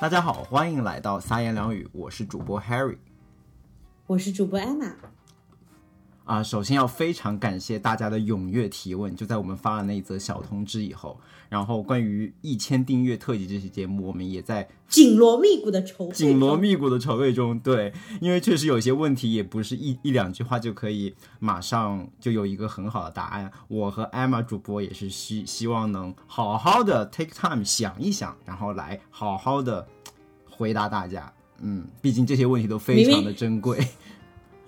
大家好，欢迎来到三言两语，我是主播 Harry。我是主播 Emma。啊，首先要非常感谢大家的踊跃提问。就在我们发了那一则小通知以后，然后关于一千订阅特辑这期节目，我们也在紧锣密鼓的筹备，紧锣密鼓的筹备中。对，因为确实有些问题也不是一一两句话就可以马上就有一个很好的答案。我和 Emma 主播也是希希望能好好的 take time 想一想，然后来好好的回答大家。嗯，毕竟这些问题都非常的珍贵。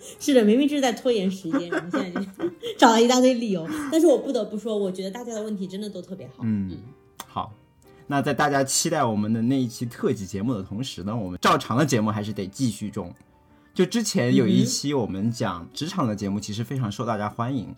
是的，明明就是在拖延时间，然后现在就 找了一大堆理由。但是我不得不说，我觉得大家的问题真的都特别好。嗯，好。那在大家期待我们的那一期特辑节目的同时呢，我们照常的节目还是得继续中。就之前有一期我们讲职场的节目，其实非常受大家欢迎。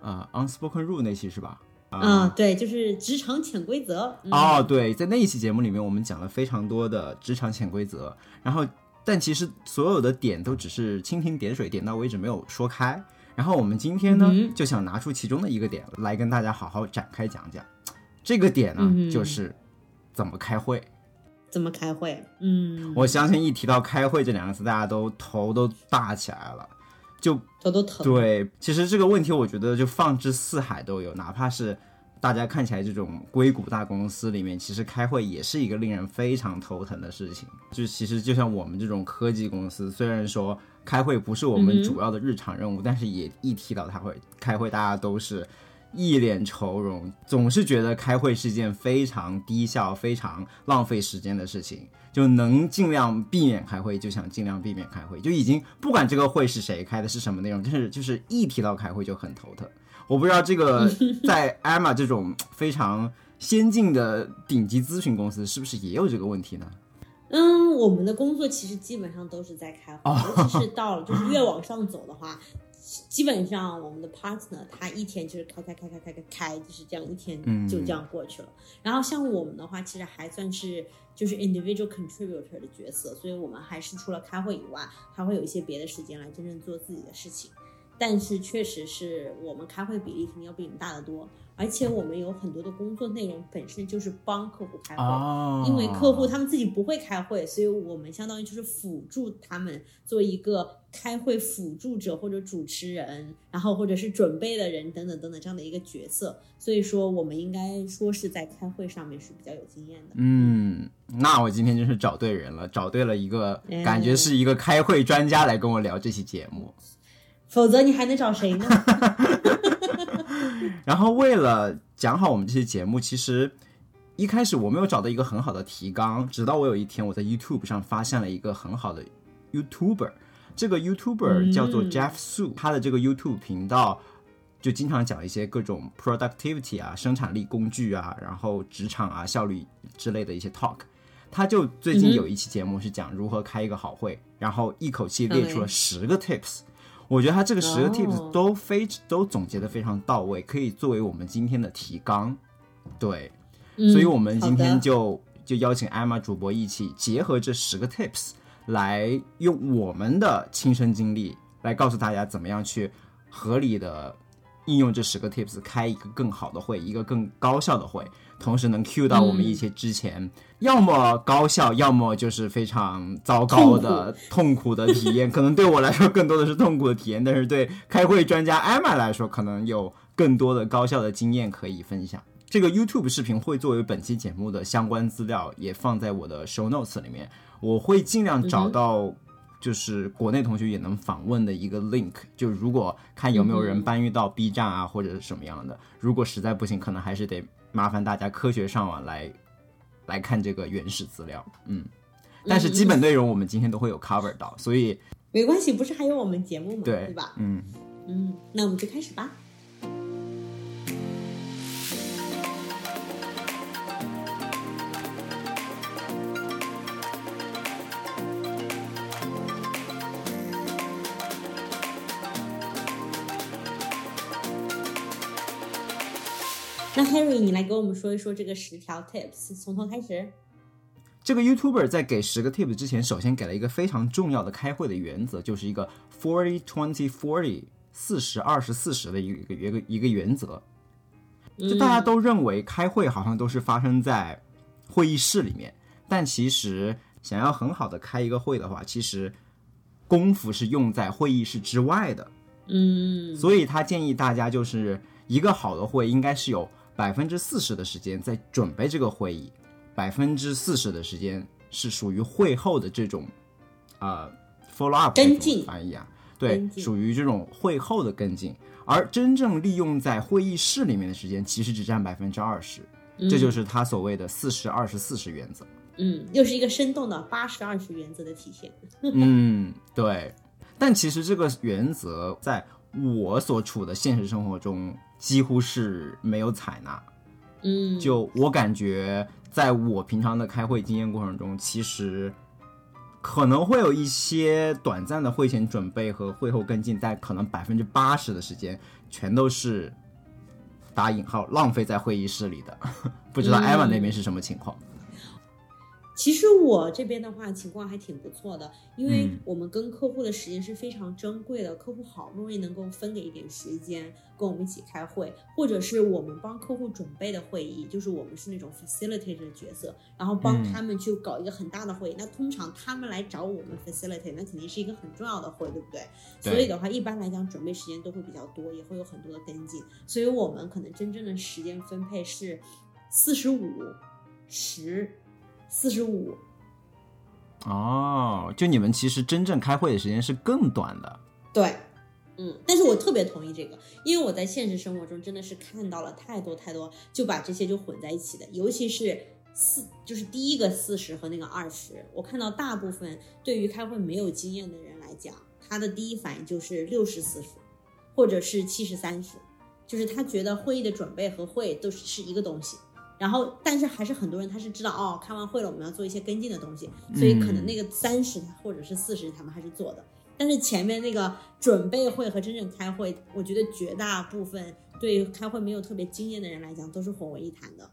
呃，Unspoken Rule 那期是吧？啊，对，就是职场潜规则。哦，对，在那一期节目里面，我们讲了非常多的职场潜规则，然后。但其实所有的点都只是蜻蜓点水，点到为止，没有说开。然后我们今天呢，就想拿出其中的一个点来跟大家好好展开讲讲。这个点呢，就是怎么开会。怎么开会？嗯，我相信一提到开会这两个字，大家都头都大起来了，就头都疼。对，其实这个问题，我觉得就放之四海都有，哪怕是。大家看起来这种硅谷大公司里面，其实开会也是一个令人非常头疼的事情。就其实就像我们这种科技公司，虽然说开会不是我们主要的日常任务，但是也一提到他会开会，大家都是一脸愁容，总是觉得开会是件非常低效、非常浪费时间的事情。就能尽量避免开会，就想尽量避免开会，就已经不管这个会是谁开的，是什么内容，就是就是一提到开会就很头疼。我不知道这个 在 Emma 这种非常先进的顶级咨询公司是不是也有这个问题呢？嗯，我们的工作其实基本上都是在开会，尤其是到了就是越往上走的话，基本上我们的 partner 他一天就是开开开开开开开，就是这样一天就这样过去了。然后像我们的话，其实还算是就是 individual contributor 的角色，所以我们还是除了开会以外，还会有一些别的时间来真正做自己的事情。但是确实是我们开会比例肯定要比你们大得多，而且我们有很多的工作内容本身就是帮客户开会，因为客户他们自己不会开会，所以我们相当于就是辅助他们做一个开会辅助者或者主持人，然后或者是准备的人等等等等这样的一个角色，所以说我们应该说是在开会上面是比较有经验的。嗯，那我今天真是找对人了，找对了一个感觉是一个开会专家来跟我聊这期节目。否则你还能找谁呢？然后为了讲好我们这期节目，其实一开始我没有找到一个很好的提纲，直到我有一天我在 YouTube 上发现了一个很好的 YouTuber，这个 YouTuber 叫做 Jeff Su，他的这个 YouTube 频道就经常讲一些各种 productivity 啊、生产力工具啊，然后职场啊、效率之类的一些 talk。他就最近有一期节目是讲如何开一个好会，然后一口气列出了十个 tips。我觉得他这个十个 tips 都非都总结的非常到位，可以作为我们今天的提纲。对，所以我们今天就就邀请 Emma 主播一起结合这十个 tips，来用我们的亲身经历来告诉大家怎么样去合理的应用这十个 tips，开一个更好的会，一个更高效的会。同时能 cue 到我们一些之前要么高效，要么就是非常糟糕的痛苦的体验。可能对我来说更多的是痛苦的体验，但是对开会专家艾玛来说，可能有更多的高效的经验可以分享。这个 YouTube 视频会作为本期节目的相关资料，也放在我的 Show Notes 里面。我会尽量找到，就是国内同学也能访问的一个 link。就如果看有没有人搬运到 B 站啊，或者是什么样的。如果实在不行，可能还是得。麻烦大家科学上网来来看这个原始资料，嗯，但是基本内容我们今天都会有 cover 到，所以没关系，不是还有我们节目吗？对，对吧？嗯嗯，那我们就开始吧。那 Harry，你来给我们说一说这个十条 tips，从头开始。这个 YouTuber 在给十个 tips 之前，首先给了一个非常重要的开会的原则，就是一个 forty twenty forty 四十二十四十的一个一个一个原则。就大家都认为开会好像都是发生在会议室里面，但其实想要很好的开一个会的话，其实功夫是用在会议室之外的。嗯，所以他建议大家就是一个好的会应该是有百分之四十的时间在准备这个会议，百分之四十的时间是属于会后的这种啊、follow up 跟进翻译啊，对属于这种会后的跟进，而真正利用在会议室里面的时间其实只占百分之二十，这就是他所谓的四十二十四十原则。嗯，又是一个生动的八十二十原则的体现。嗯，对。但其实这个原则在我所处的现实生活中几乎是没有采纳。嗯，就我感觉，在我平常的开会经验过程中，其实可能会有一些短暂的会前准备和会后跟进，但可能百分之八十的时间全都是打引号浪费在会议室里的。不知道艾玛那边是什么情况？其实我这边的话情况还挺不错的，因为嗯我们跟客户的时间是非常珍贵的，客户好不容易能够分给一点时间跟我们一起开会，或者是我们帮客户准备的会议，就是我们是那种 facilitator 的角色，然后帮嗯他们去搞一个很大的会议。那通常他们来找我们 facilitate，那肯定是一个很重要的会，对不对？对所以的话，一般来讲准备时间都会比较多，也会有很多的跟进，所以我们可能真正的时间分配是四十五、十、四十五。哦，就你们其实真正开会的时间是更短的。对，嗯，但是我特别同意这个，因为我在现实生活中真的是看到了太多太多，就把这些就混在一起的，尤其是四，就是第一个四十和那个二十，我看到大部分对于开会没有经验的人来讲，他的第一反应就是六十四十，或者是七十三十，就是他觉得会议的准备和会都是是一个东西。然后，但是还是很多人他是知道哦，开完会了，我们要做一些跟进的东西，所以可能那个三十或者是四十他们还是做的。但是前面那个准备会和真正开会，我觉得绝大部分对于开会没有特别经验的人来讲，都是混为一谈的。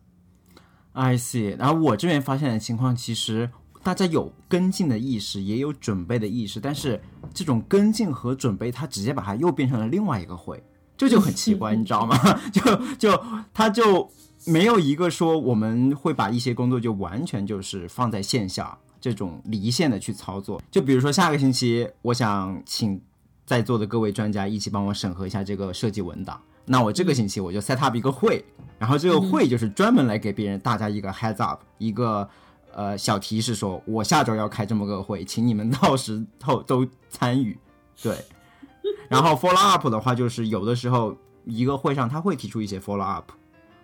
I see。然后我这边发现的情况，其实大家有跟进的意识，也有准备的意识，但是这种跟进和准备，它直接把它又变成了另外一个会，这就很奇怪，你知道吗？就就它就没有一个说我们会把一些工作就完全就是放在线下这种离线的去操作。就比如说下个星期，我想请在座的各位专家一起帮我审核一下这个设计文档。那我这个星期我就 set up 一个会，然后这个会就是专门来给别人大家一个 heads up，一个呃小提示说，我下周要开这么个会，请你们到时候都参与。对，然后 follow up 的话，就是有的时候一个会上他会提出一些 follow up，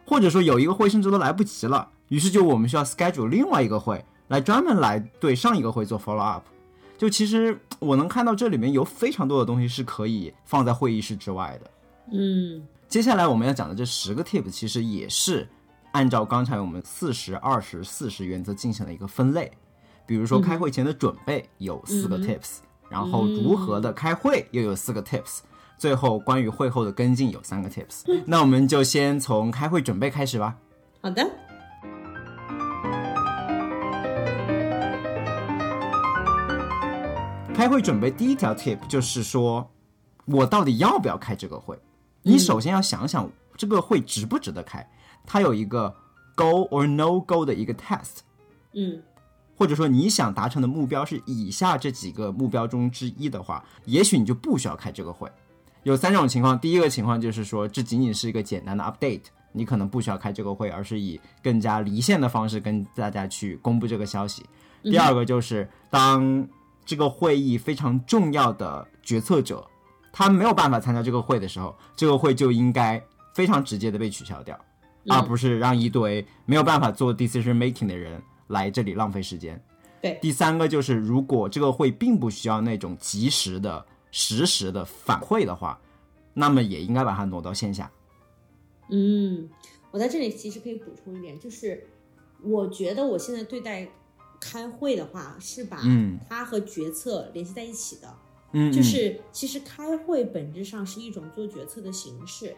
或者说有一个会甚至都来不及了，于是就我们需要 schedule 另外一个会来专门来对上一个会做 follow up。就其实我能看到这里面有非常多的东西是可以放在会议室之外的。嗯接下来我们要讲的这十个 tip，其实也是按照刚才我们四十二十四十原则进行了一个分类。比如说开会前的准备有四个 tips，、然后如何的开会又有四个 tips，最后关于会后的跟进有三个 tips。那我们就先从开会准备开始吧。好的，开会准备第一条 tip 就是说，我到底要不要开这个会？你首先要想想这个会值不值得开，它有一个 go or no go 的一个 test。嗯或者说你想达成的目标是以下这几个目标中之一的话，也许你就不需要开这个会。有三种情况，第一个情况就是说，这仅仅是一个简单的 update，你可能不需要开这个会，而是以更加离线的方式跟大家去公布这个消息。第二个就是当这个会议非常重要的决策者他没有办法参加这个会的时候，这个会就应该非常直接的被取消掉，而不是让一堆没有办法做 decision making 的人来这里浪费时间。对第三个就是，如果这个会并不需要那种及时的、实时的反馈的话，那么也应该把它挪到线下。嗯，我在这里其实可以补充一点，就是我觉得我现在对待开会的话，是把嗯它和决策联系在一起的。嗯，嗯就是其实开会本质上是一种做决策的形式。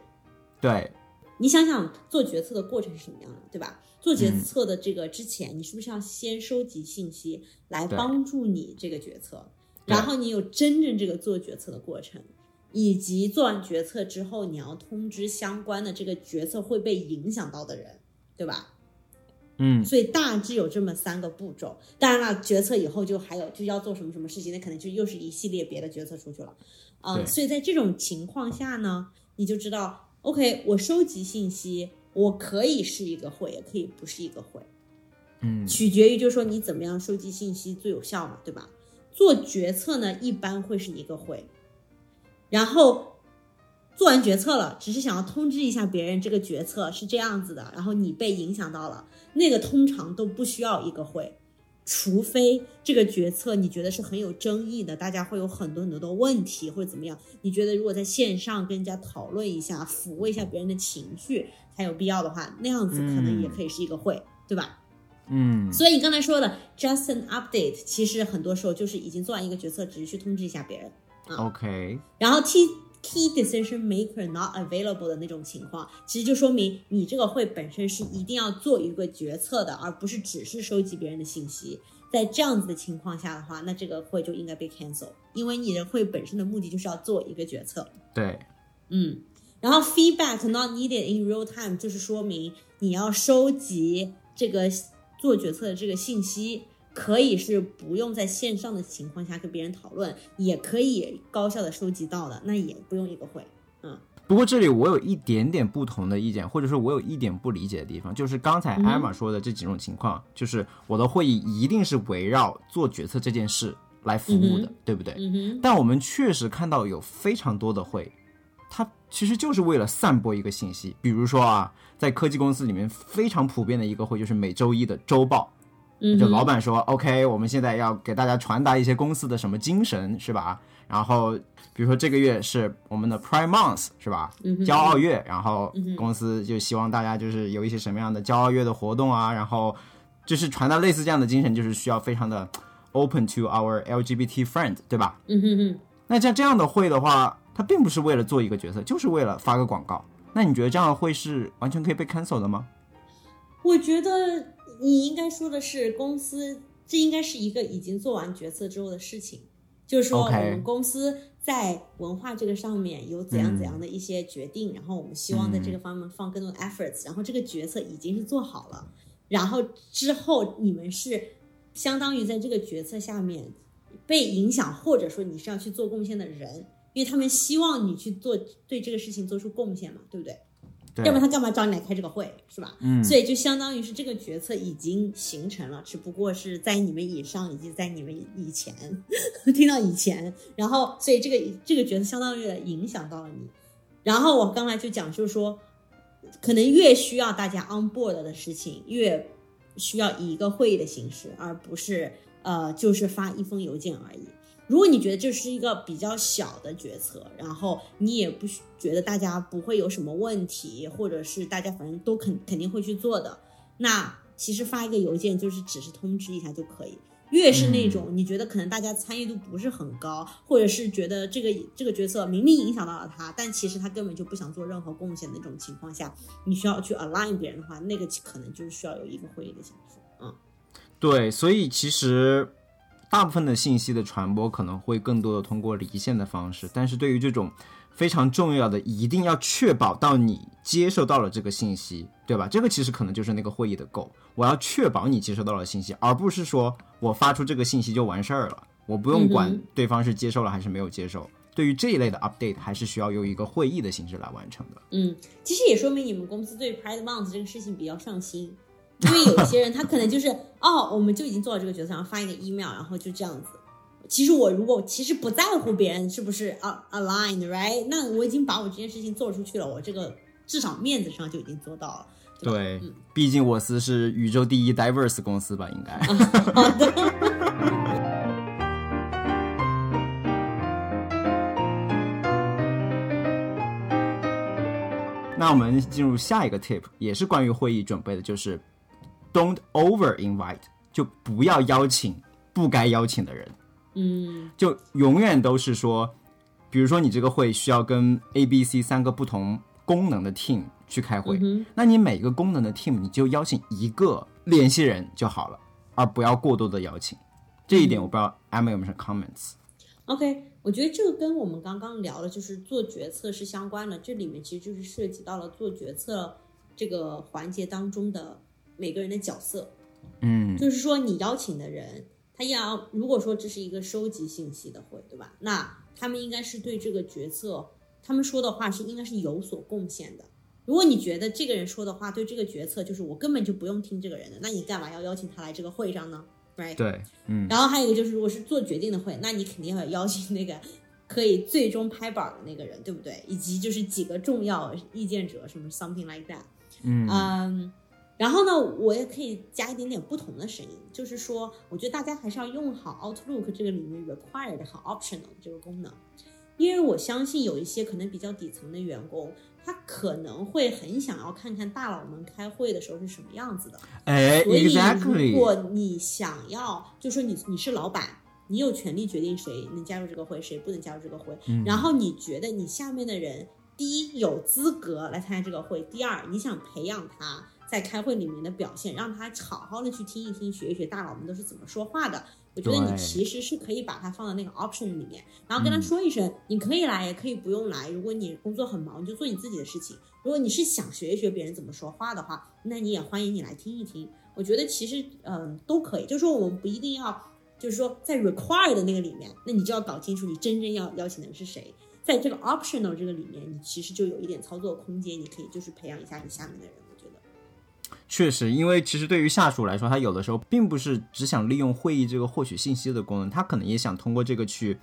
对，你想想做决策的过程是什么样的，对吧？做决策的这个之前，你是不是要先收集信息来帮助你这个决策？对然后你有真正这个做决策的过程，以及做完决策之后，你要通知相关的这个决策会被影响到的人，对吧？嗯，所以大致有这么三个步骤。当然了，决策以后就还有就要做什么什么事情，那可能就又是一系列别的决策出去了。嗯，对所以在这种情况下呢，你就知道，OK，我收集信息，我可以是一个会，也可以不是一个会。嗯取决于就是说你怎么样收集信息最有效嘛，对吧？做决策呢，一般会是一个会，然后做完决策了，只是想要通知一下别人这个决策是这样子的，然后你被影响到了，那个通常都不需要一个会，除非这个决策你觉得是很有争议的，大家会有很多很多的问题或者怎么样，你觉得如果在线上跟人家讨论一下，抚慰一下别人的情绪才有必要的话，那样子可能也可以是一个会，对吧？嗯所以你刚才说的 just an update，其实很多时候就是已经做完一个决策，只是去通知一下别人。啊，OK，然后 key key decision maker not available 的那种情况，其实就说明你这个会本身是一定要做一个决策的，而不是只是收集别人的信息。在这样子的情况下的话，那这个会就应该被 cancel，因为你的会本身的目的就是要做一个决策。对，嗯，然后 feedback not needed in real time 就是说明你要收集这个做决策的这个信息，可以是不用在线上的情况下跟别人讨论，也可以高效的收集到的，那也不用一个会。不过这里我有一点点不同的意见，或者说我有一点不理解的地方，就是刚才艾玛说的这几种情况，就是我的会议一定是围绕做决策这件事来服务的，对不对？嗯哼，但我们确实看到有非常多的会，它其实就是为了散播一个信息。比如说啊，在科技公司里面非常普遍的一个会就是每周一的周报，嗯，就老板说，OK，我们现在要给大家传达一些公司的什么精神，是吧？然后比如说这个月是我们的 Prime Month，是吧？嗯骄傲月，然后公司就希望大家就是有一些什么样的骄傲月的活动啊，然后就是传达类似这样的精神，就是需要非常的 open to our LGBT friend，对吧？嗯哼哼。那像这样的会的话，它并不是为了做一个角色，就是为了发个广告。那你觉得这样会是完全可以被 cancel 的吗？我觉得你应该说的是公司，这应该是一个已经做完决策之后的事情，就是说我们公司在文化这个上面有怎样怎样的一些决定，然后我们希望在这个方面放更多的 efforts，然后这个决策已经是做好了，然后之后你们是相当于在这个决策下面被影响，或者说你是要去做贡献的人，因为他们希望你去做对这个事情做出贡献嘛，对不对？对要不然他干嘛找你来开这个会，是吧？嗯所以就相当于是这个决策已经形成了，只不过是在你们以上以及在你们以前，听到以前，然后所以这个这个决策相当于影响到了你。然后我刚才就讲，就是说，可能越需要大家 on board 的事情，越需要以一个会议的形式，而不是呃就是发一封邮件而已。如果你觉得这是一个比较小的决策，然后你也不觉得大家不会有什么问题，或者是大家反正都肯肯定会去做的，那其实发一个邮件就是只是通知一下就可以。越是那种你觉得可能大家参与度不是很高，或者是觉得这个这个决策明明影响到了他，但其实他根本就不想做任何贡献的那种情况下，你需要去 align 别人的话，那个可能就是需要有一个会议的形式。嗯对，所以其实大部分的信息的传播可能会更多的通过离线的方式，但是对于这种非常重要的，一定要确保到你接收到了这个信息，对吧？这个其实可能就是那个会议的 goal，我要确保你接收到了信息，而不是说我发出这个信息就完事儿了，我不用管对方是接受了还是没有接受。对于这一类的 update，还是需要用一个会议的形式来完成的。嗯，其实也说明你们公司对 Pride Month 这个事情比较上心，因为有一些人他可能就是哦，我们就已经做了这个决策，然后发一个 email，然后就这样子。其实我如果其实不在乎别人是不是 a aligned，right？那我已经把我这件事情做出去了，我这个至少面子上就已经做到了。对，毕竟我司是宇宙第一 diverse 公司吧，应该。好的。那我们进入下一个 tip，也是关于会议准备的，就是 don't over invite，就不要邀请不该邀请的人，嗯就永远都是说，比如说你这个会需要跟 A、B、C 三个不同功能的 team 去开会，嗯那你每个功能的 team 你就邀请一个联系人就好了，而不要过多的邀请。这一点我不知道 Emma 有没有什么 comments？OK，我觉得这个跟我们刚刚聊的，就是做决策是相关的。这里面其实就是涉及到了做决策这个环节当中的每个人的角色。嗯，就是说你邀请的人，他要如果说这是一个收集信息的会，对吧？那他们应该是对这个决策，他们说的话是应该是有所贡献的。如果你觉得这个人说的话对这个决策就是我根本就不用听这个人的，那你干嘛要邀请他来这个会上呢？Right？对，嗯。然后还有一个就是，如果是做决定的会，那你肯定要邀请那个可以最终拍板的那个人，对不对？以及就是几个重要意见者，什么 something like that。嗯嗯。然后呢，我也可以加一点点不同的声音，就是说，我觉得大家还是要用好 Outlook 这个里面 required 和 optional 这个功能，因为我相信有一些可能比较底层的员工，他可能会很想要看看大佬们开会的时候是什么样子的。哎，所以如果你想要，就说你你是老板，你有权利决定谁能加入这个会，谁不能加入这个会。然后你觉得你下面的人，第一有资格来参加这个会，第二你想培养他。在开会里面的表现，让他好好的去听一听，学一学大佬们都是怎么说话的。我觉得你其实是可以把它放到那个 option 里面，然后跟他说一声，你可以来，也可以不用来。如果你工作很忙，你就做你自己的事情。如果你是想学一学别人怎么说话的话，那你也欢迎你来听一听。我觉得其实嗯都可以，就是说我们不一定要，就是说在 require 的那个里面，那你就要搞清楚你真正要邀请的人是谁。在这个 optional 这个里面，你其实就有一点操作空间，你可以就是培养一下你下面的人。确实，因为其实对于下属来说，他有的时候并不是只想利用会议这个获取信息的功能，他可能也想通过这个去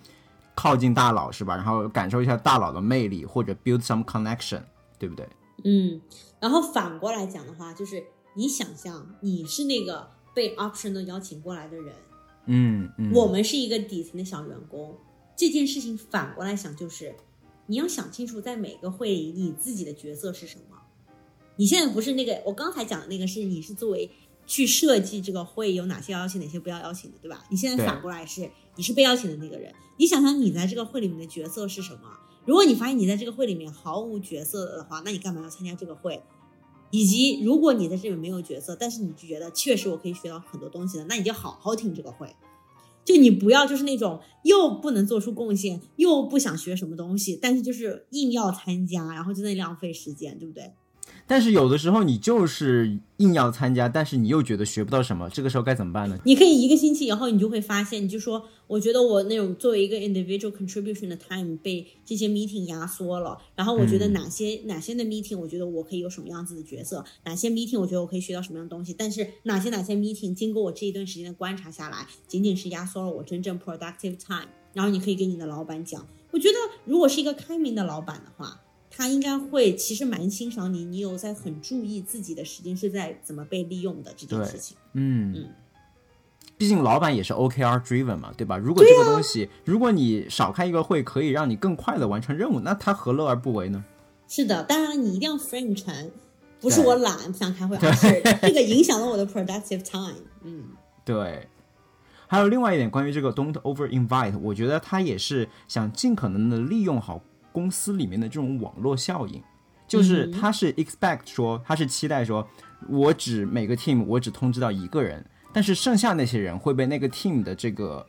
靠近大佬，是吧？然后感受一下大佬的魅力，或者 build some connection，对不对？嗯，然后反过来讲的话，就是你想象你是那个被 optional 邀请过来的人，嗯嗯，我们是一个底层的小员工，这件事情反过来想就是，你要想清楚，在每个会议你自己的角色是什么。你现在不是那个，我刚才讲的那个是你是作为去设计这个会有哪些邀请，哪些不要邀请的，对吧？你现在反过来是你是被邀请的那个人，你想想你在这个会里面的角色是什么？如果你发现你在这个会里面毫无角色的话，那你干嘛要参加这个会？以及如果你在这里面没有角色，但是你觉得确实我可以学到很多东西的，那你就好好听这个会，就你不要就是那种又不能做出贡献，又不想学什么东西，但是就是硬要参加，然后就在浪费时间，对不对？但是有的时候你就是硬要参加，但是你又觉得学不到什么，这个时候该怎么办呢？你可以一个星期以后，你就会发现，你就说，我觉得我那种作为一个 individual contribution 的 time 被这些 meeting 压缩了。然后我觉得哪些哪些的 meeting，我觉得我可以有什么样子的角色，哪些 meeting 我觉得我可以学到什么样的东西。但是哪些哪些 meeting 经过我这一段时间的观察下来，仅仅是压缩了我真正 productive time。然后你可以跟你的老板讲，我觉得如果是一个开明的老板的话。他应该会其实蛮欣赏你，你有在很注意自己的时间是在怎么被利用的这件事情。嗯嗯，毕竟老板也是 OKR driven 嘛，对吧？如果这个东西，如果你少开一个会，可以让你更快的完成任务，那他何乐而不为呢？是的，当然你一定要 frame 成，不是我懒不想开会，而是这个影响了我的 productive time。嗯，对。还有另外一点关于这个 don't over invite，我觉得他也是想尽可能的利用好。公司里面的这种网络效应，就是他是 expect 说，他是期待说，我只每个 team 我只通知到一个人，但是剩下那些人会被那个 team 的这个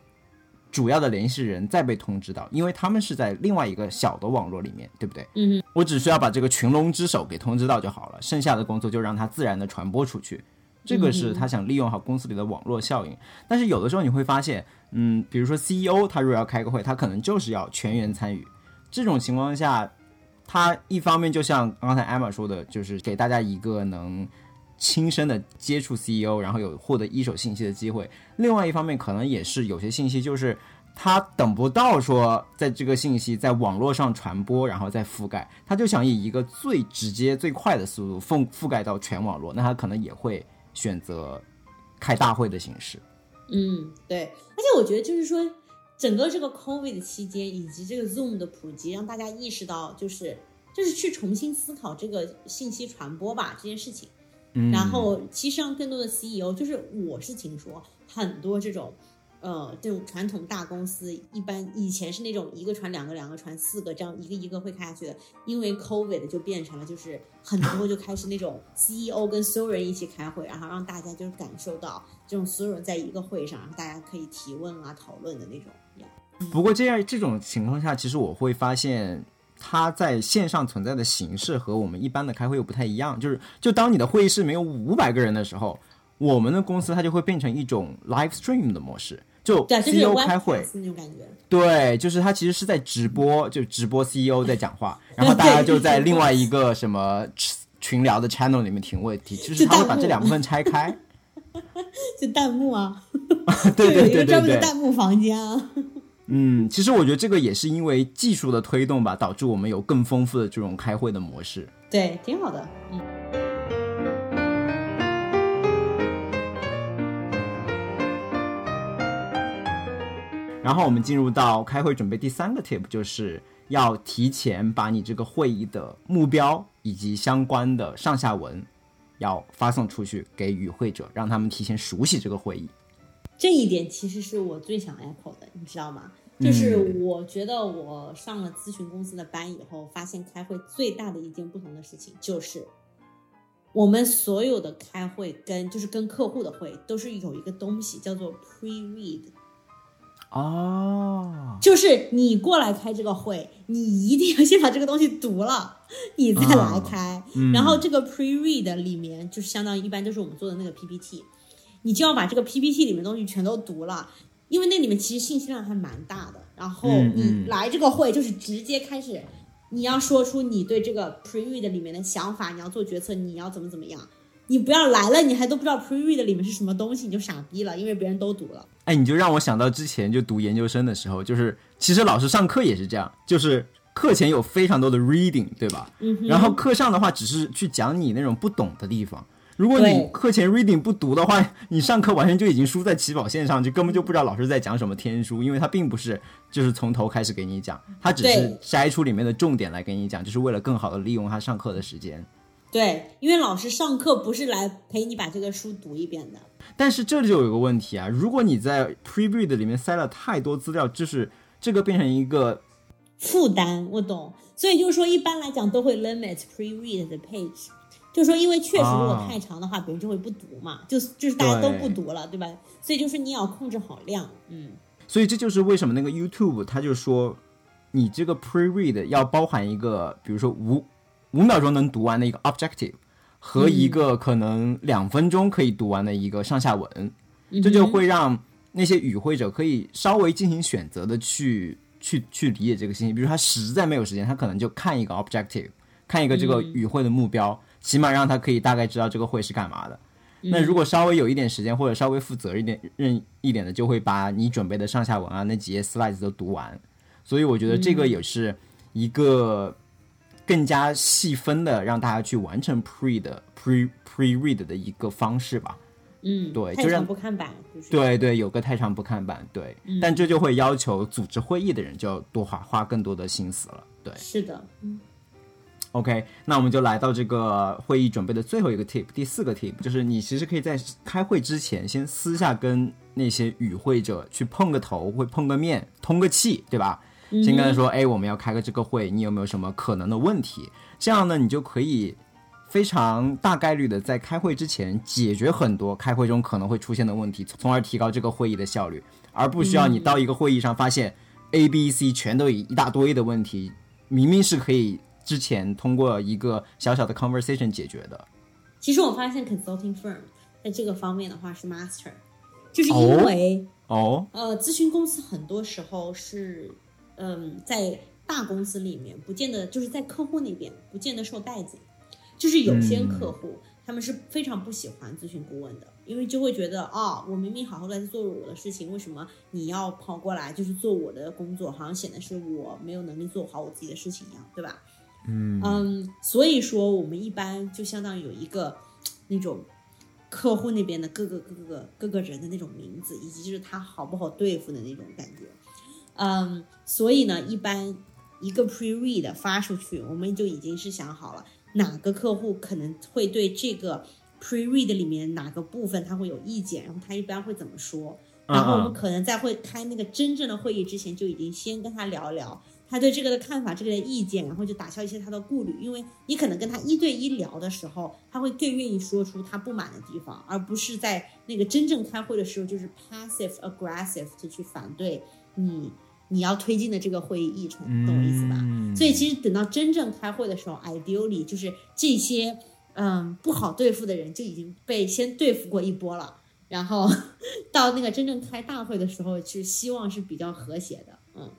主要的联系人再被通知到，因为他们是在另外一个小的网络里面，对不对？嗯，我只需要把这个群龙之首给通知到就好了，剩下的工作就让它自然的传播出去。这个是他想利用好公司里的网络效应。但是有的时候你会发现，嗯，比如说 CEO 他如果要开个会，他可能就是要全员参与。这种情况下，他一方面就像刚才艾玛说的，就是给大家一个能亲身的接触 CEO，然后有获得一手信息的机会；另外一方面，可能也是有些信息就是他等不到说在这个信息在网络上传播，然后再覆盖，他就想以一个最直接、最快的速度覆覆盖到全网络，那他可能也会选择开大会的形式。嗯，对，而且我觉得就是说。整个这个 COVID 期间，以及这个 Zoom 的普及，让大家意识到，就是就是去重新思考这个信息传播吧这件事情。嗯，然后其实让更多的 CEO，就是我是听说很多这种。呃，这种传统大公司一般以前是那种一个传两个，两个传四个，这样一个一个会开下去的。因为 COVID 就变成了，就是很多就开始那种 CEO 跟所有人一起开会，然后让大家就是感受到这种所有人在一个会上，然后大家可以提问啊、讨论的那种。不过这样这种情况下，其实我会发现，它在线上存在的形式和我们一般的开会又不太一样。就是就当你的会议室没有五百个人的时候，我们的公司它就会变成一种 live stream 的模式，就 CEO 开会那种感觉。对，就是它其实是在直播，就直播 CEO 在讲话，然后大家就在另外一个什么群聊的 channel 里面提问题，就是他会把这两部分拆开。就弹幕啊，对对对对对，专门的弹幕房间啊。嗯，其实我觉得这个也是因为技术的推动吧，导致我们有更丰富的这种开会的模式。对，挺好的。嗯。然后我们进入到开会准备第三个 tip，就是要提前把你这个会议的目标以及相关的上下文。要发送出去给与会者，让他们提前熟悉这个会议。这一点其实是我最想 echo 的，你知道吗？就是我觉得我上了咨询公司的班以后，发现开会最大的一件不同的事情，就是我们所有的开会跟就是跟客户的会，都是有一个东西叫做 pre read。哦，就是你过来开这个会，你一定要先把这个东西读了，你再来开。然后这个 pre read 里面就是相当于一般就是我们做的那个 PPT，你就要把这个 PPT 里面东西全都读了，因为那里面其实信息量还蛮大的。然后你来这个会就是直接开始，你要说出你对这个 pre read 里面的想法，你要做决策，你要怎么怎么样。你不要来了，你还都不知道 pre read 里面是什么东西，你就傻逼了，因为别人都读了。哎，你就让我想到之前就读研究生的时候，就是其实老师上课也是这样，就是课前有非常多的 reading，对吧？嗯。然后课上的话，只是去讲你那种不懂的地方。如果你课前 reading 不读的话，你上课完全就已经输在起跑线上，就根本就不知道老师在讲什么天书，因为他并不是就是从头开始给你讲，他只是筛出里面的重点来给你讲，就是为了更好的利用他上课的时间。对，因为老师上课不是来陪你把这个书读一遍的。但是这里就有个问题啊，如果你在 pre-read 里面塞了太多资料，就是这个变成一个负担。我懂，所以就是说，一般来讲都会 limit pre-read 的 page，就是说，因为确实如果太长的话，别人就会不读嘛，就就是大家都不读了，对吧？所以就是你也要控制好量，嗯。所以这就是为什么那个 YouTube 他就说，你这个 pre-read 要包含一个，比如说五。五秒钟能读完的一个 objective，和一个可能两分钟可以读完的一个上下文，这就会让那些与会者可以稍微进行选择的去去去理解这个信息。比如他实在没有时间，他可能就看一个 objective，看一个这个与会的目标，起码让他可以大概知道这个会是干嘛的。那如果稍微有一点时间或者稍微负责一点任一点的，就会把你准备的上下文啊那几页 slides 都读完。所以我觉得这个也是一个。更加细分的让大家去完成 pre 的 pre pre read 的一个方式吧。嗯，对，太长不看版。对对，有个太长不看版。对，但这就会要求组织会议的人就要多花花更多的心思了。对，是的。嗯。OK，那我们就来到这个会议准备的最后一个 tip，第四个 tip 就是你其实可以在开会之前先私下跟那些与会者去碰个头，会碰个面，通个气，对吧？先跟他说，哎，我们要开个这个会，你有没有什么可能的问题？这样呢，你就可以非常大概率的在开会之前解决很多开会中可能会出现的问题，从而提高这个会议的效率，而不需要你到一个会议上发现 A、B、C 全都有一大堆的问题，明明是可以之前通过一个小小的 conversation 解决的。其实我发现 consulting firm 在这个方面的话是 master，就是因为哦，呃，咨询公司很多时候是。嗯，在大公司里面，不见得就是在客户那边不见得受待见，就是有些客户他们是非常不喜欢咨询顾问的，因为就会觉得啊，我明明好好的在做我的事情，为什么你要跑过来就是做我的工作，好像显得是我没有能力做好我自己的事情一样，对吧？嗯。嗯，所以说我们一般就相当于有一个那种客户那边的各个各个各个人的那种名字，以及就是他好不好对付的那种感觉。嗯，所以呢，一般一个 pre read 发出去，我们就已经是想好了哪个客户可能会对这个 pre read 里面哪个部分他会有意见，然后他一般会怎么说，然后我们可能在会开那个真正的会议之前，就已经先跟他聊一聊他对这个的看法，这个的意见，然后就打消一些他的顾虑，因为你可能跟他一对一聊的时候，他会更愿意说出他不满的地方，而不是在那个真正开会的时候就是 passive aggressive 就去反对你。你要推进的这个会议议程，懂我意思吧？所以其实等到真正开会的时候，ideally 就是这些嗯不好对付的人就已经被先对付过一波了，然后 到那个真正开大会的时候，是希望是比较和谐的，嗯。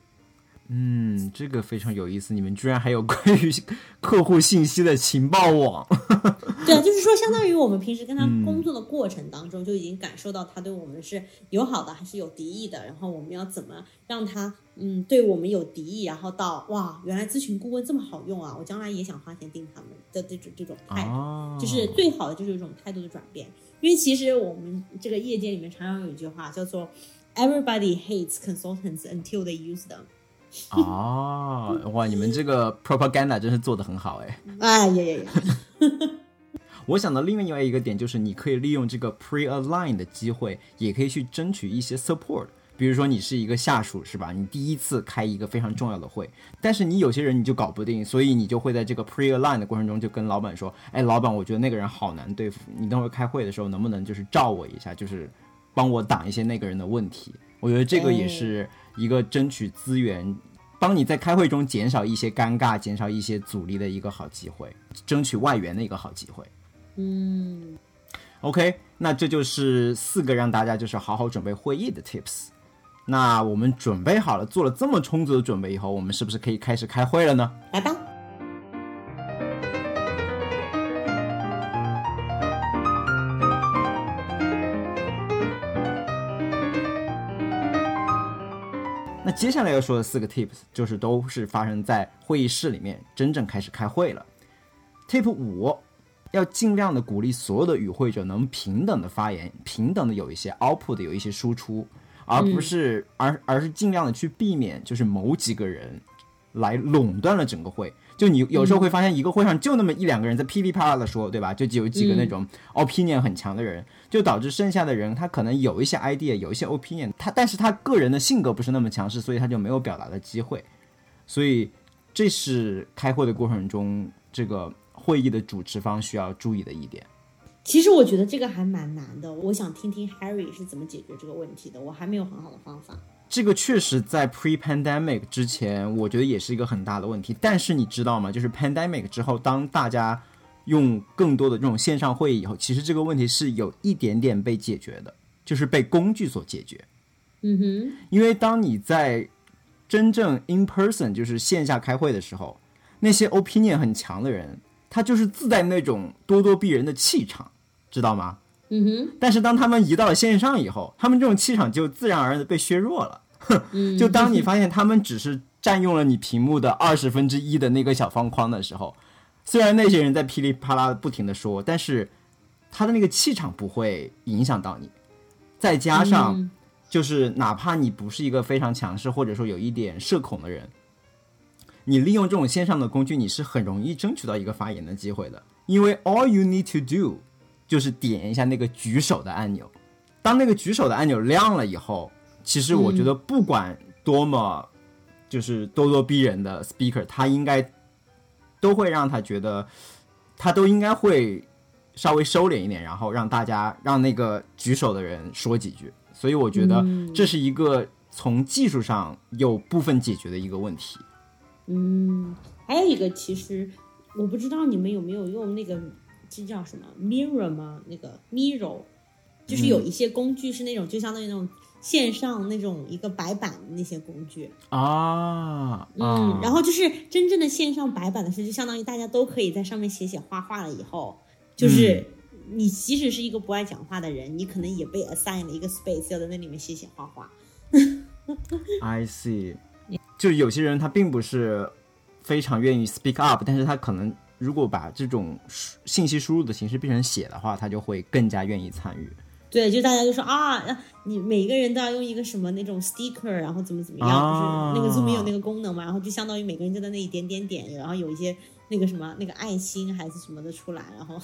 嗯，这个非常有意思。你们居然还有关于客户信息的情报网？对啊，就是说，相当于我们平时跟他工作的过程当中，就已经感受到他对我们是友好的还是有敌意的。然后我们要怎么让他嗯对我们有敌意，然后到哇，原来咨询顾问这么好用啊！我将来也想花钱订他们的这种这种态度，就是最好的就是一种态度的转变。因为其实我们这个业界里面常常有一句话叫做 “Everybody hates consultants until they use them”。哦，哇！你们这个 propaganda 真是做的很好哎！哎呀呀呀！我想到另外一个点就是，你可以利用这个 pre-align 的机会，也可以去争取一些 support。比如说，你是一个下属，是吧？你第一次开一个非常重要的会，但是你有些人你就搞不定，所以你就会在这个 pre-align 的过程中就跟老板说：“哎，老板，我觉得那个人好难对付，你等会儿开会的时候能不能就是照我一下，就是帮我挡一些那个人的问题？”我觉得这个也是。一个争取资源，帮你在开会中减少一些尴尬、减少一些阻力的一个好机会，争取外援的一个好机会。嗯，OK，那这就是四个让大家就是好好准备会议的 Tips。那我们准备好了，做了这么充足的准备以后，我们是不是可以开始开会了呢？来吧。接下来要说的四个 tips 就是都是发生在会议室里面，真正开始开会了。tip 五，要尽量的鼓励所有的与会者能平等的发言，平等的有一些 output，有一些输出，而不是而而是尽量的去避免就是某几个人来垄断了整个会。就你有时候会发现，一个会上就那么一两个人在噼里啪啦的说，对吧？就有几个那种 opinion 很强的人，就导致剩下的人他可能有一些 idea，有一些 opinion，他但是他个人的性格不是那么强势，所以他就没有表达的机会。所以这是开会的过程中，这个会议的主持方需要注意的一点。其实我觉得这个还蛮难的，我想听听 Harry 是怎么解决这个问题的，我还没有很好的方法。这个确实在 pre-pandemic 之前，我觉得也是一个很大的问题。但是你知道吗？就是 pandemic 之后，当大家用更多的这种线上会议以后，其实这个问题是有一点点被解决的，就是被工具所解决。嗯哼。因为当你在真正 in person 就是线下开会的时候，那些 opinion 很强的人，他就是自带那种咄咄逼人的气场，知道吗？嗯哼，但是当他们移到了线上以后，他们这种气场就自然而然的被削弱了。就当你发现他们只是占用了你屏幕的二十分之一的那个小方框的时候，虽然那些人在噼里啪啦不停的说，但是他的那个气场不会影响到你。再加上，就是哪怕你不是一个非常强势或者说有一点社恐的人，你利用这种线上的工具，你是很容易争取到一个发言的机会的。因为 all you need to do 就是点一下那个举手的按钮，当那个举手的按钮亮了以后，其实我觉得不管多么就是咄咄逼人的 speaker，他应该都会让他觉得，他都应该会稍微收敛一点，然后让大家让那个举手的人说几句。所以我觉得这是一个从技术上有部分解决的一个问题。嗯，还有一个，其实我不知道你们有没有用那个。这叫什么 mirror 吗？那个 mirror，就是有一些工具是那种，就相当于那种线上那种一个白板的那些工具啊。嗯，然后就是真正的线上白板的是，就相当于大家都可以在上面写写画画了。以后就是你即使是一个不爱讲话的人，你可能也被 assign 了一个 space，要在那里面写写画画。I see，就有些人他并不是非常愿意 speak up，但是他可能。如果把这种信息输入的形式变成写的话，他就会更加愿意参与。对，就大家就说啊，你每个人都要用一个什么那种 sticker，然后怎么怎么样，就是那个 Zoom 有那个功能嘛，然后就相当于每个人就在那里点点点，然后有一些那个什么那个爱心还是什么的出来，然后。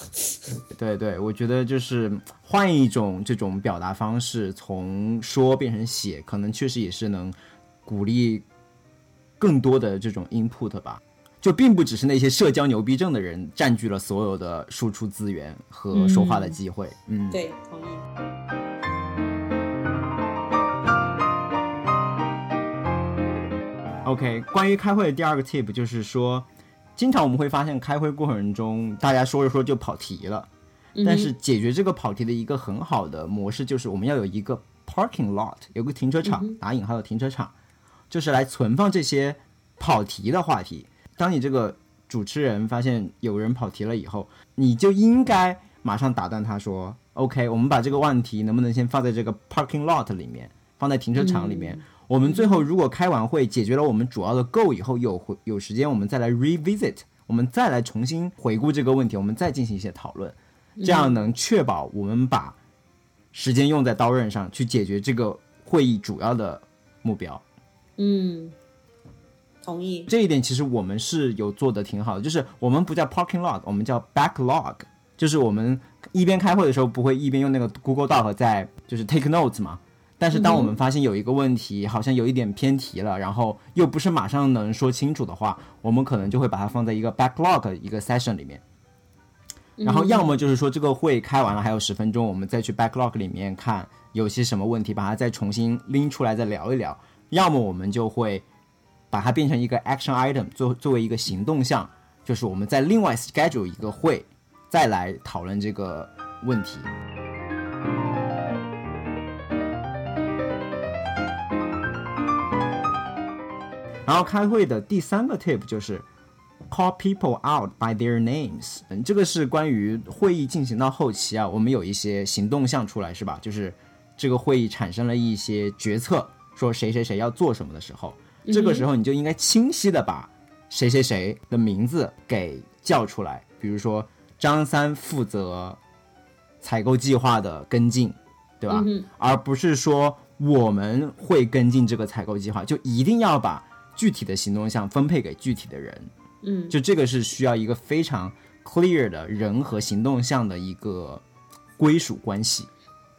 对对，我觉得就是换一种这种表达方式，从说变成写，可能确实也是能鼓励更多的这种 input 吧。就并不只是那些社交牛逼症的人占据了所有的输出资源和说话的机会。嗯，对，同意。OK，关于开会的第二个 tip 就是说，经常我们会发现开会过程中大家说着说就跑题了，但是解决这个跑题的一个很好的模式就是我们要有一个 parking lot，有个停车场，打引号的停车场，就是来存放这些跑题的话题。当你这个主持人发现有人跑题了以后，你就应该马上打断他说：“OK，我们把这个问题能不能先放在这个 parking lot 里面，放在停车场里面？我们最后如果开完会解决了我们主要的 go 以后，有回有时间我们再来 revisit，我们再来重新回顾这个问题，我们再进行一些讨论，这样能确保我们把时间用在刀刃上去解决这个会议主要的目标。”嗯。同意。这一点，其实我们是有做的挺好的，就是我们不叫 parking log，我们叫 backlog，就是我们一边开会的时候不会一边用那个 Google Doc 在就是 take notes 嘛，但是当我们发现有一个问题好像有一点偏题了，然后又不是马上能说清楚的话，我们可能就会把它放在一个 backlog 一个 session 里面，然后要么就是说这个会开完了还有十分钟，我们再去 backlog 里面看有些什么问题，把它再重新拎出来再聊一聊，要么我们就会。把它变成一个 action item，作作为一个行动项，就是我们在另外 schedule 一个会，再来讨论这个问题。然后开会的第三个 tip 就是 call people out by their names。嗯，这个是关于会议进行到后期啊，我们有一些行动项出来是吧？就是这个会议产生了一些决策，说谁谁谁要做什么的时候。这个时候你就应该清晰的把谁谁谁的名字给叫出来，比如说张三负责采购计划的跟进，对吧？而不是说我们会跟进这个采购计划，就一定要把具体的行动项分配给具体的人。嗯，就这个是需要一个非常 clear 的人和行动项的一个归属关系。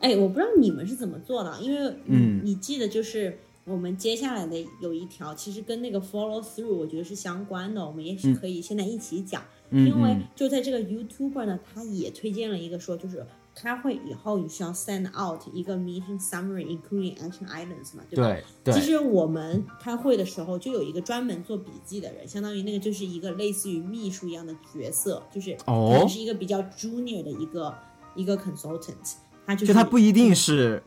哎，我不知道你们是怎么做的，因为嗯，你记得就是。我们接下来的有一条，其实跟那个 follow through 我觉得是相关的，我们也是可以现在一起讲。因为就在这个 YouTuber 呢，他也推荐了一个说，就是开会以后你需要 send out 一个 meeting summary including action items 嘛，对吧？对。其实我们开会的时候就有一个专门做笔记的人，相当于那个就是一个类似于秘书一样的角色，就是哦，是一个比较 junior 的一个一个 consultant，他就是他不一定是。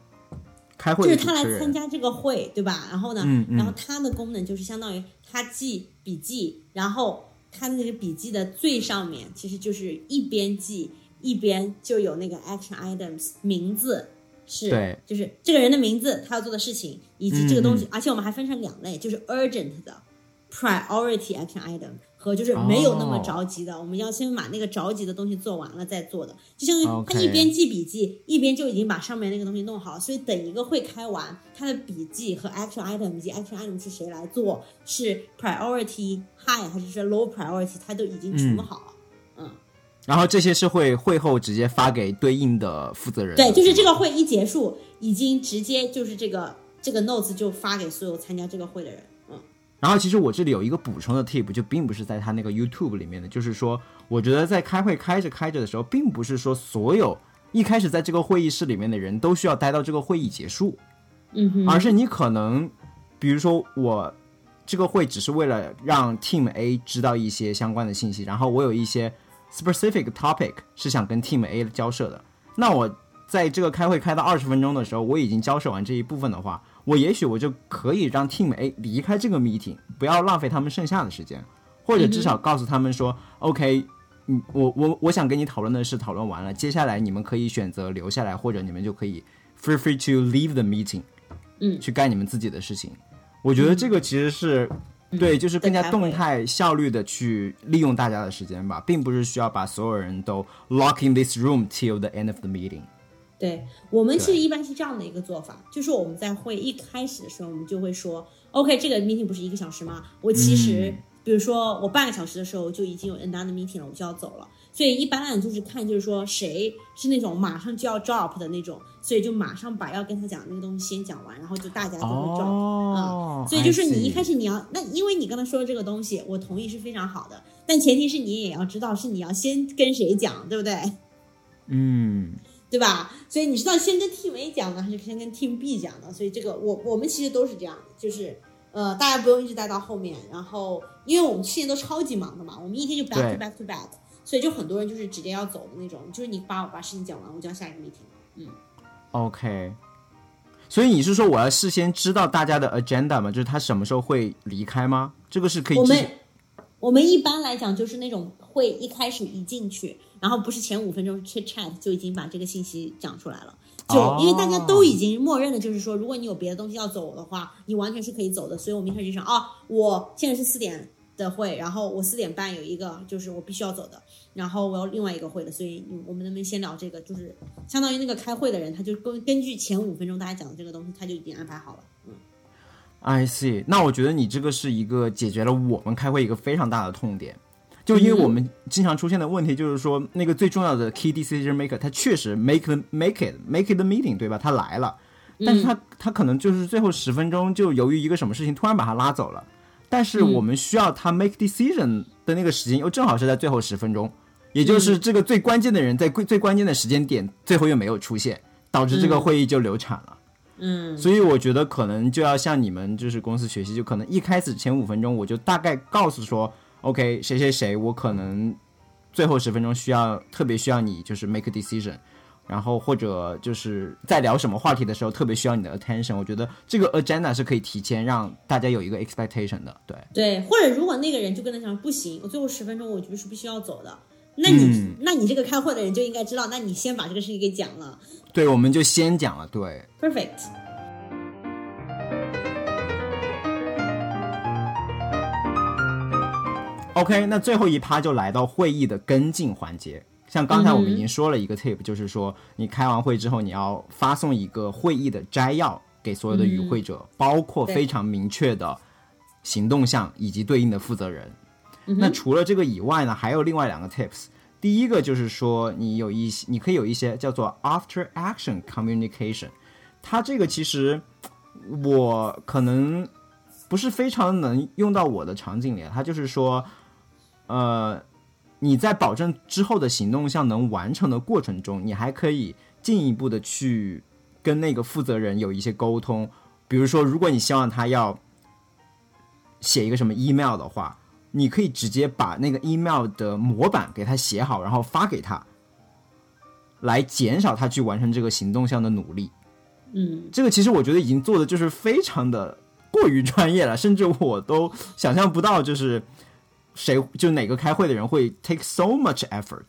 就是他来参加这个会，对吧？然后呢，然后他的功能就是相当于他记笔记，然后他那个笔记的最上面其实就是一边记一边就有那个 action items 名字是，就是这个人的名字，他要做的事情以及这个东西，而且我们还分成两类，就是 urgent 的 priority action item。和就是没有那么着急的，我们要先把那个着急的东西做完了再做的，就相当于他一边记笔记，一边就已经把上面那个东西弄好。所以等一个会开完，他的笔记和 action item 以及 action item 是谁来做，是 priority high 还是说 low priority，他都已经全部好了。嗯，然后这些是会会后直接发给对应的负责人。对，就是这个会一结束，已经直接就是这个这个 notes 就发给所有参加这个会的人。然后其实我这里有一个补充的 tip，就并不是在他那个 YouTube 里面的，就是说，我觉得在开会开着开着的时候，并不是说所有一开始在这个会议室里面的人都需要待到这个会议结束，嗯，而是你可能，比如说我这个会只是为了让 Team A 知道一些相关的信息，然后我有一些 specific topic 是想跟 Team A 交涉的，那我在这个开会开到二十分钟的时候，我已经交涉完这一部分的话。我也许我就可以让 Team A 离开这个 meeting，不要浪费他们剩下的时间，或者至少告诉他们说，OK，嗯，我我我想跟你讨论的事讨论完了，接下来你们可以选择留下来，或者你们就可以 free free to leave the meeting，嗯，去干你们自己的事情。我觉得这个其实是对，就是更加动态效率的去利用大家的时间吧，并不是需要把所有人都 lock in this room till the end of the meeting。对我们其实一般是这样的一个做法，就是我们在会一开始的时候，我们就会说，OK，这个 meeting 不是一个小时吗？我其实，比如说我半个小时的时候就已经有 another meeting 了，我就要走了。所以一般来讲就是看，就是说谁是那种马上就要 drop 的那种，所以就马上把要跟他讲的那个东西先讲完，然后就大家都会 drop 啊。所以就是你一开始你要那，因为你刚才说的这个东西，我同意是非常好的，但前提是你也要知道是你要先跟谁讲，对不对？嗯。对吧？所以你知道先跟 Team A 讲呢，还是先跟 Team B 讲呢？所以这个我我们其实都是这样的，就是呃，大家不用一直待到后面。然后，因为我们去年都超级忙的嘛，我们一天就 back to back to back，所以就很多人就是直接要走的那种，就是你把我把事情讲完，我就要下一个 meeting。嗯，OK。所以你是说我要事先知道大家的 agenda 吗？就是他什么时候会离开吗？这个是可以。我们我们一般来讲就是那种会一开始一进去，然后不是前五分钟 chat chat 就已经把这个信息讲出来了。就因为大家都已经默认的，就是说，如果你有别的东西要走的话，你完全是可以走的。所以我们一开始就想，哦，我现在是四点的会，然后我四点半有一个，就是我必须要走的，然后我要另外一个会的，所以我们能不能先聊这个？就是相当于那个开会的人，他就根根据前五分钟大家讲的这个东西，他就已经安排好了。嗯，I see。那我觉得你这个是一个解决了我们开会一个非常大的痛点。就因为我们经常出现的问题，就是说那个最重要的 key decision maker，他确实 make the make it make it the meeting，对吧？他来了，但是他他可能就是最后十分钟就由于一个什么事情突然把他拉走了，但是我们需要他 make decision 的那个时间又正好是在最后十分钟，也就是这个最关键的人在最关键的时间点最后又没有出现，导致这个会议就流产了。嗯，所以我觉得可能就要向你们就是公司学习，就可能一开始前五分钟我就大概告诉说。OK，谁谁谁，我可能最后十分钟需要特别需要你，就是 make a decision，然后或者就是在聊什么话题的时候特别需要你的 attention。我觉得这个 agenda 是可以提前让大家有一个 expectation 的，对。对，或者如果那个人就跟他讲不行，我最后十分钟我就是必须要走的，那你那你这个开会的人就应该知道，那你先把这个事情给讲了。对，我们就先讲了，对。Perfect。OK，那最后一趴就来到会议的跟进环节。像刚才我们已经说了一个 tip，就是说你开完会之后，你要发送一个会议的摘要给所有的与会者，包括非常明确的行动项以及对应的负责人。那除了这个以外呢，还有另外两个 tips。第一个就是说，你有一些，你可以有一些叫做 after action communication。它这个其实我可能不是非常能用到我的场景里，它就是说。呃，你在保证之后的行动项能完成的过程中，你还可以进一步的去跟那个负责人有一些沟通。比如说，如果你希望他要写一个什么 email 的话，你可以直接把那个 email 的模板给他写好，然后发给他，来减少他去完成这个行动项的努力。嗯，这个其实我觉得已经做的就是非常的过于专业了，甚至我都想象不到就是。谁就哪个开会的人会 take so much effort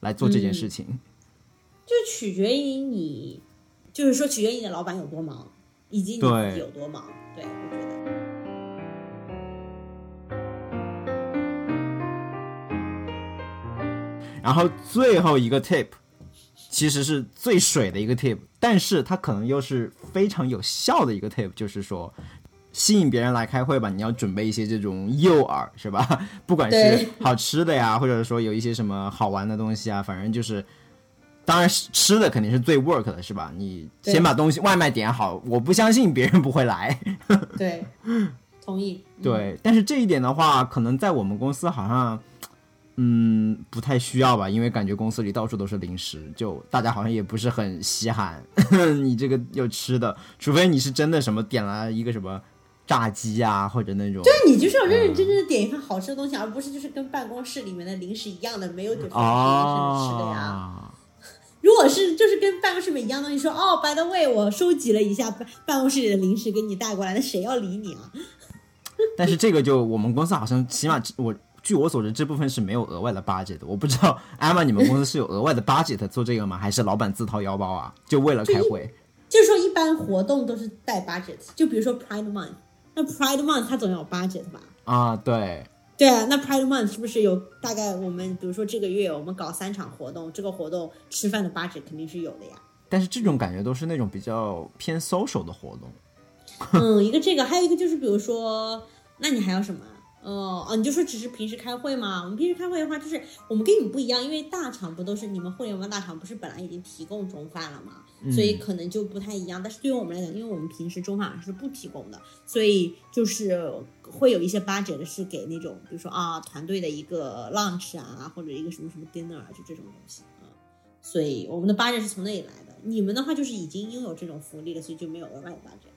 来做这件事情？就取决于你，就是说取决于你的老板有多忙，以及你自己有多忙。对，我觉得。然后最后一个 tip，其实是最水的一个 tip，但是它可能又是非常有效的一个 tip，就是说。吸引别人来开会吧，你要准备一些这种诱饵，是吧？不管是好吃的呀，或者说有一些什么好玩的东西啊，反正就是，当然吃的肯定是最 work 的，是吧？你先把东西外卖点好，我不相信别人不会来。对，同意。对，但是这一点的话，可能在我们公司好像，嗯，不太需要吧，因为感觉公司里到处都是零食，就大家好像也不是很稀罕 你这个有吃的，除非你是真的什么点了一个什么。炸鸡啊，或者那种，对你就是要认认真真的点一份好吃的东西，而不是就是跟办公室里面的零食一样的，没有给服务员吃的呀。如果是就是跟办公室里面一样东西，说哦，by the way，我收集了一下办办公室里的零食给你带过来，那谁要理你啊？但是这个就我们公司好像起码我据我所知，这部分是没有额外的 budget 的。我不知道艾玛，你们公司是有额外的 budget 做这个吗？还是老板自掏腰包啊？就为了开会？就是说一般活动都是带 budget，就比如说 Prime Month。那 Pride Month 它总有 budget 吧？啊，对，对啊，那 Pride Month 是不是有大概我们比如说这个月我们搞三场活动，这个活动吃饭的 budget 肯定是有的呀。但是这种感觉都是那种比较偏 social 的活动。嗯，一个这个，还有一个就是比如说，那你还有什么？哦哦，你就说只是平时开会嘛？我们平时开会的话，就是我们跟你们不一样，因为大厂不都是你们互联网大厂不是本来已经提供中饭了嘛，所以可能就不太一样。但是对于我们来讲，因为我们平时中饭是不提供的，所以就是会有一些 budget 是给那种，比如说啊团队的一个 lunch 啊，或者一个什么什么 dinner 啊，就这种东西啊。所以我们的 budget 是从那里来的。你们的话就是已经拥有这种福利了，所以就没有额外的 budget。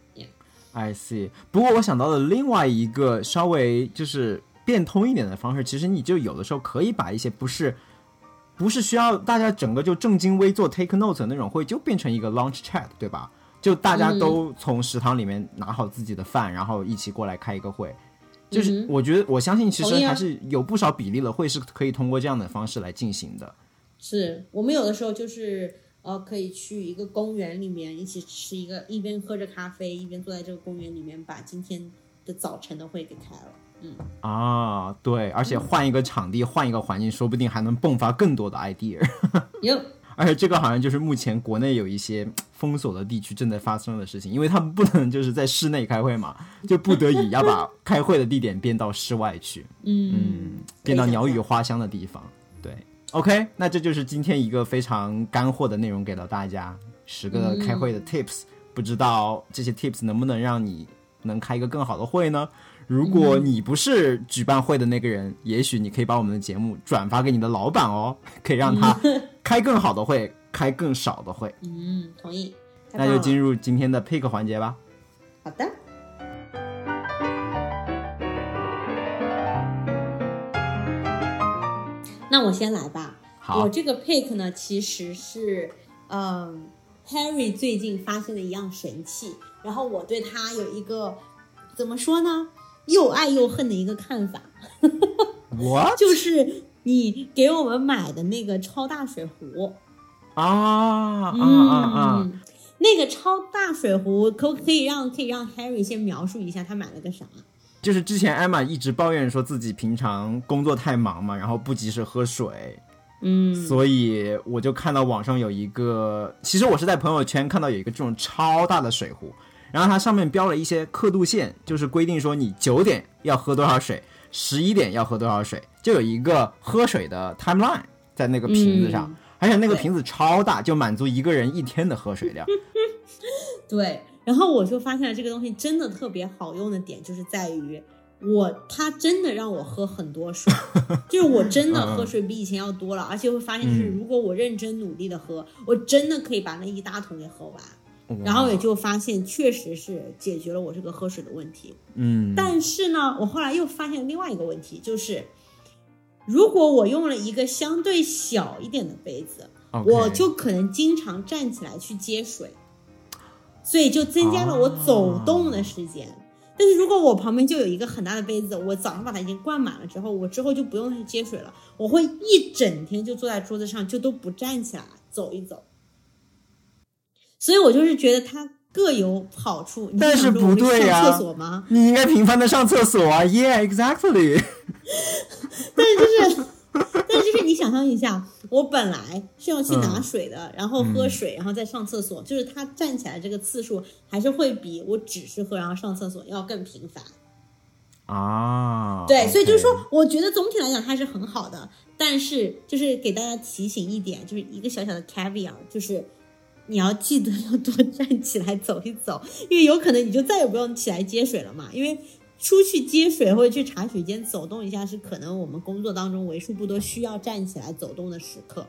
I see。不过我想到了另外一个稍微就是变通一点的方式，其实你就有的时候可以把一些不是不是需要大家整个就正襟危坐 take notes 的那种会，就变成一个 launch chat，对吧？就大家都从食堂里面拿好自己的饭，然后一起过来开一个会。就是我觉得我相信，其实还是有不少比例的会是可以通过这样的方式来进行的。是我们有的时候就是呃，可以去一个公园里面一起吃一个，一边喝着咖啡，一边坐在这个公园里面，把今天的早晨的会给开了。嗯啊，对，而且换一个场地，换一个环境，说不定还能迸发更多的 idea。有。而且这个好像就是目前国内有一些封锁的地区正在发生的事情，因为他们不能就是在室内开会嘛，就不得已要把 开会的地点变到室外去，嗯，变到鸟语花香的地方。对，OK，那这就是今天一个非常干货的内容给到大家，十个开会的 tips，不知道这些 tips 能不能让你能开一个更好的会呢？如果你不是举办会的那个人，也许你可以把我们的节目转发给你的老板哦，可以让他开更好的会，开更少的会。嗯，同意。那就进入今天的 pick 环节吧。好的。那我先来吧。好。我这个 pick 呢，其实是嗯，Harry 最近发现的一样神器，然后我对他有一个怎么说呢？又爱又恨的一个看法，我 就是你给我们买的那个超大水壶啊啊啊啊！那个超大水壶可不可以让可以让 Harry 先描述一下他买了个啥？就是之前艾玛一直抱怨说自己平常工作太忙嘛，然后不及时喝水，嗯，所以我就看到网上有一个，其实我是在朋友圈看到有一个这种超大的水壶。然后它上面标了一些刻度线，就是规定说你九点要喝多少水，十一点要喝多少水，就有一个喝水的 timeline 在那个瓶子上，而且那个瓶子超大，就满足一个人一天的喝水量。对，然后我就发现了这个东西真的特别好用的点，就是在于我它真的让我喝很多水，就是我真的喝水比以前要多了，而且会发现就是如果我认真努力的喝，我真的可以把那一大桶给喝完。然后也就发现，确实是解决了我这个喝水的问题。嗯，但是呢，我后来又发现另外一个问题，就是如果我用了一个相对小一点的杯子，我就可能经常站起来去接水，所以就增加了我走动的时间。但是如果我旁边就有一个很大的杯子，我早上把它已经灌满了之后，我之后就不用去接水了，我会一整天就坐在桌子上，就都不站起来走一走。所以我就是觉得它各有好处，但是不对呀？上厕所吗？你应该频繁的上厕所啊！Yeah，exactly。但是就是，但是就是你想象一下，我本来是要去拿水的，然后喝水，然后再上厕所，就是他站起来这个次数还是会比我只是喝然后上厕所要更频繁啊。对，所以就是说，我觉得总体来讲它是很好的，但是就是给大家提醒一点，就是一个小小的 caviar，就是。你要记得要多站起来走一走，因为有可能你就再也不用起来接水了嘛。因为出去接水或者去茶水间走动一下，是可能我们工作当中为数不多需要站起来走动的时刻。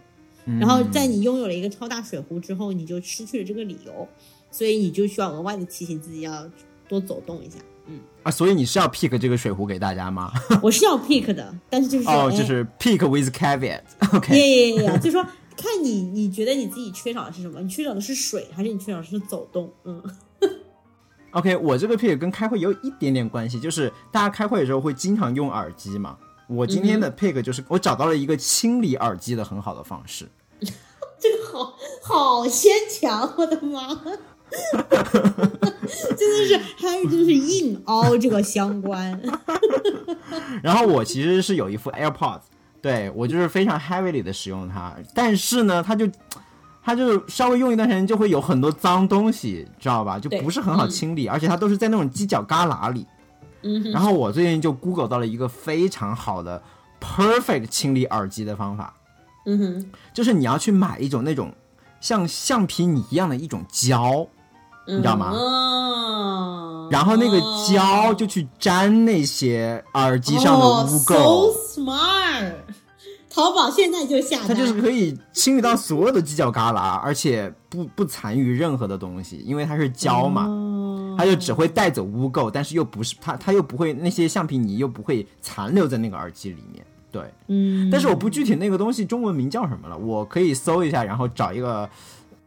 然后在你拥有了一个超大水壶之后，你就失去了这个理由，所以你就需要额外的提醒自己要多走动一下。嗯啊，所以你是要 pick 这个水壶给大家吗？我是要 pick 的，但是就是哦，就是 pick with caveat。OK，耶耶耶，就说。看你，你觉得你自己缺少的是什么？你缺少的是水，还是你缺少的是走动？嗯。OK，我这个 pick 跟开会有一点点关系，就是大家开会的时候会经常用耳机嘛。我今天的 pick 就是我找到了一个清理耳机的很好的方式。这个好好牵强，我的妈！真的是还是真是硬凹这个相关。然后我其实是有一副 AirPods。对我就是非常 heavily 的使用它，但是呢，它就它就是稍微用一段时间就会有很多脏东西，知道吧？就不是很好清理，而且它都是在那种犄角旮旯里。嗯。然后我最近就 Google 到了一个非常好的 perfect 清理耳机的方法。嗯哼。就是你要去买一种那种像橡皮泥一样的一种胶，你知道吗？哦。然后那个胶就去粘那些耳机上的污垢。So smart。淘宝现在就下，它就是可以清理到所有的犄角旮旯，而且不不残余任何的东西，因为它是胶嘛。它就只会带走污垢，但是又不是它，它又不会那些橡皮泥又不会残留在那个耳机里面。对，嗯，但是我不具体那个东西中文名叫什么了，我可以搜一下，然后找一个，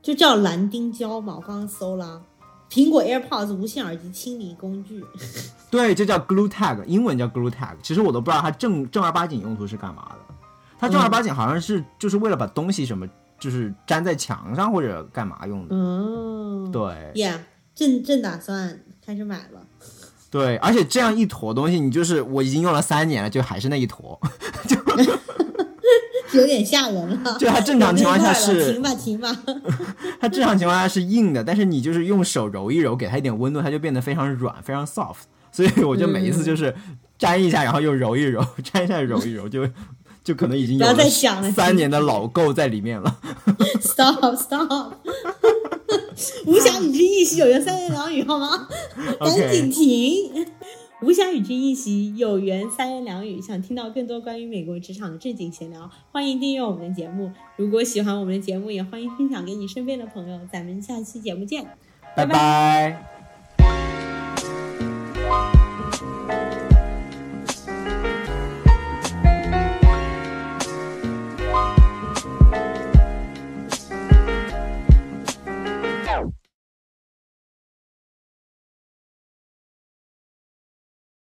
就叫蓝丁胶嘛，我刚刚搜了。苹果 AirPods 无线耳机清理工具，对，就叫 Glue Tag，英文叫 Glue Tag。其实我都不知道它正正儿八经用途是干嘛的。它正儿八经好像是就是为了把东西什么就是粘在墙上或者干嘛用的。嗯，对，Yeah，正正打算开始买了。对，而且这样一坨东西，你就是我已经用了三年了，就还是那一坨，就。有点吓人了。就它正常情况下是停吧停吧。它正常情况下是硬的，但是你就是用手揉一揉，给它一点温度，它就变得非常软，非常 soft。所以我就每一次就是粘一下，然后又揉一揉，粘一下揉一揉，就就可能已经有了三年的老垢在里面了。Stop stop！无暇与之一席，有缘三言两语，好吗？赶紧停。无暇与君一席，有缘三言两语。想听到更多关于美国职场的正经闲聊，欢迎订阅我们的节目。如果喜欢我们的节目，也欢迎分享给你身边的朋友。咱们下期节目见，拜拜。